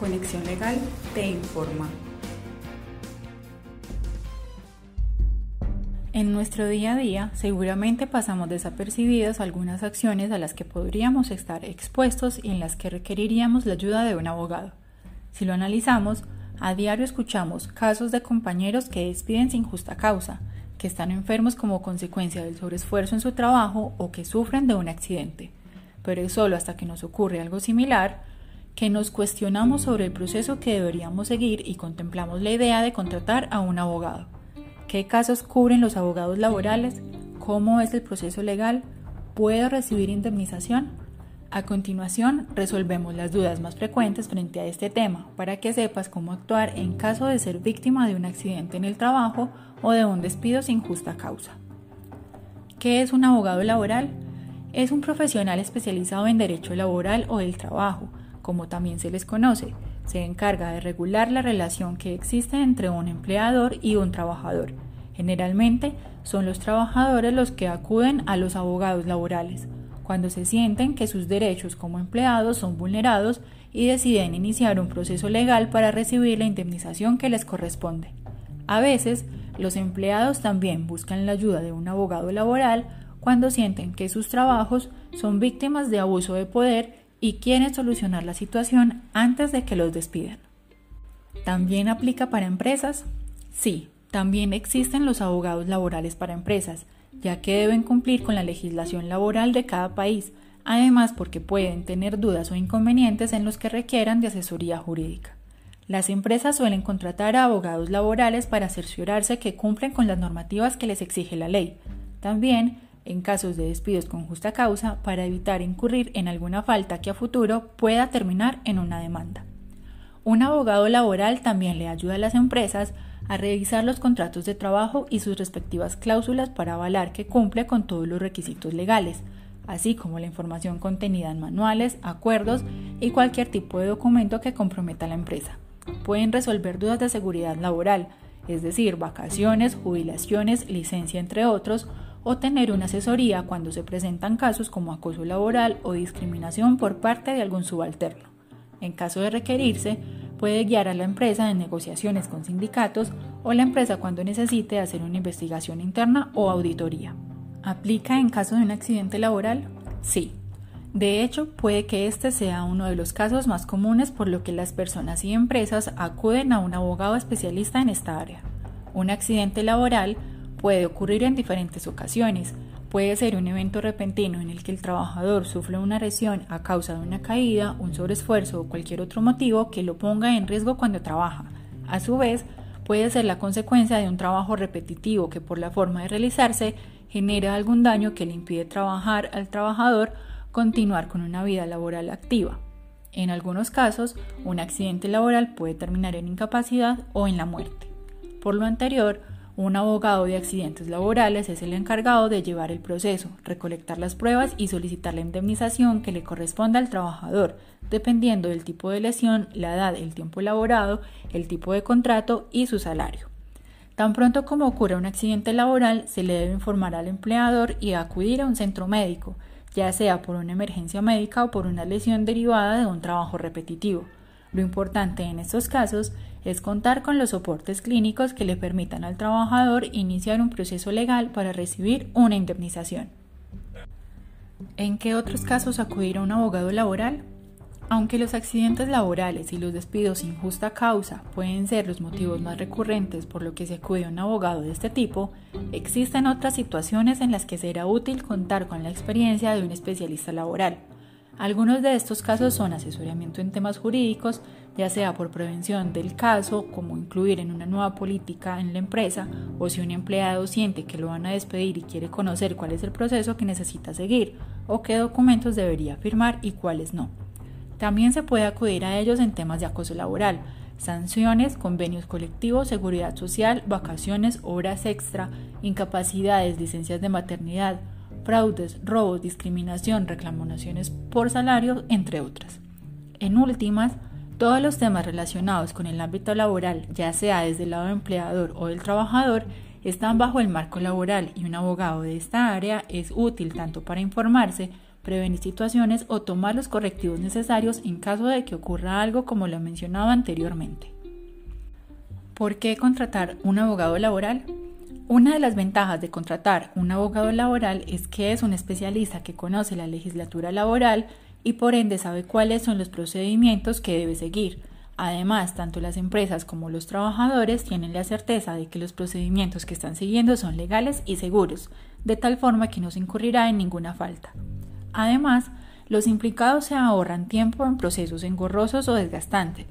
Conexión Legal te informa. En nuestro día a día seguramente pasamos desapercibidas algunas acciones a las que podríamos estar expuestos y en las que requeriríamos la ayuda de un abogado. Si lo analizamos, a diario escuchamos casos de compañeros que despiden sin justa causa, que están enfermos como consecuencia del sobreesfuerzo en su trabajo o que sufren de un accidente. Pero es solo hasta que nos ocurre algo similar que nos cuestionamos sobre el proceso que deberíamos seguir y contemplamos la idea de contratar a un abogado. ¿Qué casos cubren los abogados laborales? ¿Cómo es el proceso legal? ¿Puedo recibir indemnización? A continuación, resolvemos las dudas más frecuentes frente a este tema para que sepas cómo actuar en caso de ser víctima de un accidente en el trabajo o de un despido sin justa causa. ¿Qué es un abogado laboral? Es un profesional especializado en derecho laboral o del trabajo, como también se les conoce, se encarga de regular la relación que existe entre un empleador y un trabajador. Generalmente son los trabajadores los que acuden a los abogados laborales, cuando se sienten que sus derechos como empleados son vulnerados y deciden iniciar un proceso legal para recibir la indemnización que les corresponde. A veces, los empleados también buscan la ayuda de un abogado laboral cuando sienten que sus trabajos son víctimas de abuso de poder y quieren solucionar la situación antes de que los despidan. ¿También aplica para empresas? Sí, también existen los abogados laborales para empresas, ya que deben cumplir con la legislación laboral de cada país, además porque pueden tener dudas o inconvenientes en los que requieran de asesoría jurídica. Las empresas suelen contratar a abogados laborales para cerciorarse que cumplen con las normativas que les exige la ley. También en casos de despidos con justa causa para evitar incurrir en alguna falta que a futuro pueda terminar en una demanda. Un abogado laboral también le ayuda a las empresas a revisar los contratos de trabajo y sus respectivas cláusulas para avalar que cumple con todos los requisitos legales, así como la información contenida en manuales, acuerdos y cualquier tipo de documento que comprometa a la empresa. Pueden resolver dudas de seguridad laboral, es decir, vacaciones, jubilaciones, licencia, entre otros, o tener una asesoría cuando se presentan casos como acoso laboral o discriminación por parte de algún subalterno. En caso de requerirse, puede guiar a la empresa en negociaciones con sindicatos o la empresa cuando necesite hacer una investigación interna o auditoría. ¿Aplica en caso de un accidente laboral? Sí. De hecho, puede que este sea uno de los casos más comunes por lo que las personas y empresas acuden a un abogado especialista en esta área. Un accidente laboral Puede ocurrir en diferentes ocasiones. Puede ser un evento repentino en el que el trabajador sufre una lesión a causa de una caída, un sobreesfuerzo o cualquier otro motivo que lo ponga en riesgo cuando trabaja. A su vez, puede ser la consecuencia de un trabajo repetitivo que por la forma de realizarse genera algún daño que le impide trabajar al trabajador continuar con una vida laboral activa. En algunos casos, un accidente laboral puede terminar en incapacidad o en la muerte. Por lo anterior, un abogado de accidentes laborales es el encargado de llevar el proceso, recolectar las pruebas y solicitar la indemnización que le corresponda al trabajador, dependiendo del tipo de lesión, la edad, el tiempo laborado, el tipo de contrato y su salario. Tan pronto como ocurra un accidente laboral, se le debe informar al empleador y acudir a un centro médico, ya sea por una emergencia médica o por una lesión derivada de un trabajo repetitivo. Lo importante en estos casos es contar con los soportes clínicos que le permitan al trabajador iniciar un proceso legal para recibir una indemnización. ¿En qué otros casos acudir a un abogado laboral? Aunque los accidentes laborales y los despidos sin justa causa pueden ser los motivos más recurrentes por lo que se acude a un abogado de este tipo, existen otras situaciones en las que será útil contar con la experiencia de un especialista laboral. Algunos de estos casos son asesoramiento en temas jurídicos, ya sea por prevención del caso, como incluir en una nueva política en la empresa, o si un empleado siente que lo van a despedir y quiere conocer cuál es el proceso que necesita seguir, o qué documentos debería firmar y cuáles no. También se puede acudir a ellos en temas de acoso laboral, sanciones, convenios colectivos, seguridad social, vacaciones, horas extra, incapacidades, licencias de maternidad, fraudes, robos, discriminación, reclamaciones por salario, entre otras. En últimas, todos los temas relacionados con el ámbito laboral, ya sea desde el lado del empleador o del trabajador, están bajo el marco laboral y un abogado de esta área es útil tanto para informarse prevenir situaciones o tomar los correctivos necesarios en caso de que ocurra algo como lo mencionaba anteriormente. ¿Por qué contratar un abogado laboral? Una de las ventajas de contratar un abogado laboral es que es un especialista que conoce la legislatura laboral y por ende sabe cuáles son los procedimientos que debe seguir. Además, tanto las empresas como los trabajadores tienen la certeza de que los procedimientos que están siguiendo son legales y seguros, de tal forma que no se incurrirá en ninguna falta. Además, los implicados se ahorran tiempo en procesos engorrosos o desgastantes,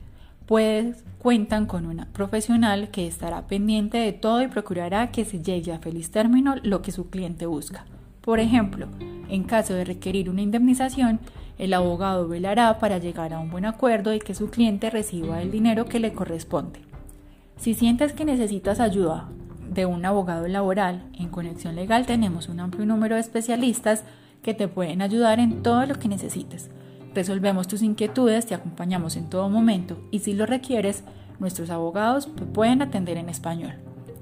pues cuentan con una profesional que estará pendiente de todo y procurará que se llegue a feliz término lo que su cliente busca. Por ejemplo, en caso de requerir una indemnización, el abogado velará para llegar a un buen acuerdo y que su cliente reciba el dinero que le corresponde. Si sientes que necesitas ayuda de un abogado laboral, en Conexión Legal tenemos un amplio número de especialistas que te pueden ayudar en todo lo que necesites. Resolvemos tus inquietudes, te acompañamos en todo momento y si lo requieres, nuestros abogados pueden atender en español.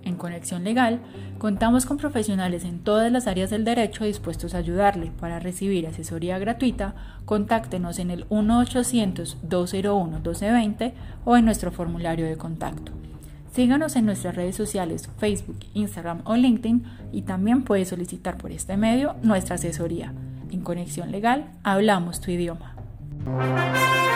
En Conexión Legal contamos con profesionales en todas las áreas del derecho dispuestos a ayudarle. Para recibir asesoría gratuita, contáctenos en el 1-800-201-1220 o en nuestro formulario de contacto. Síganos en nuestras redes sociales Facebook, Instagram o LinkedIn y también puedes solicitar por este medio nuestra asesoría. En Conexión Legal hablamos tu idioma. Música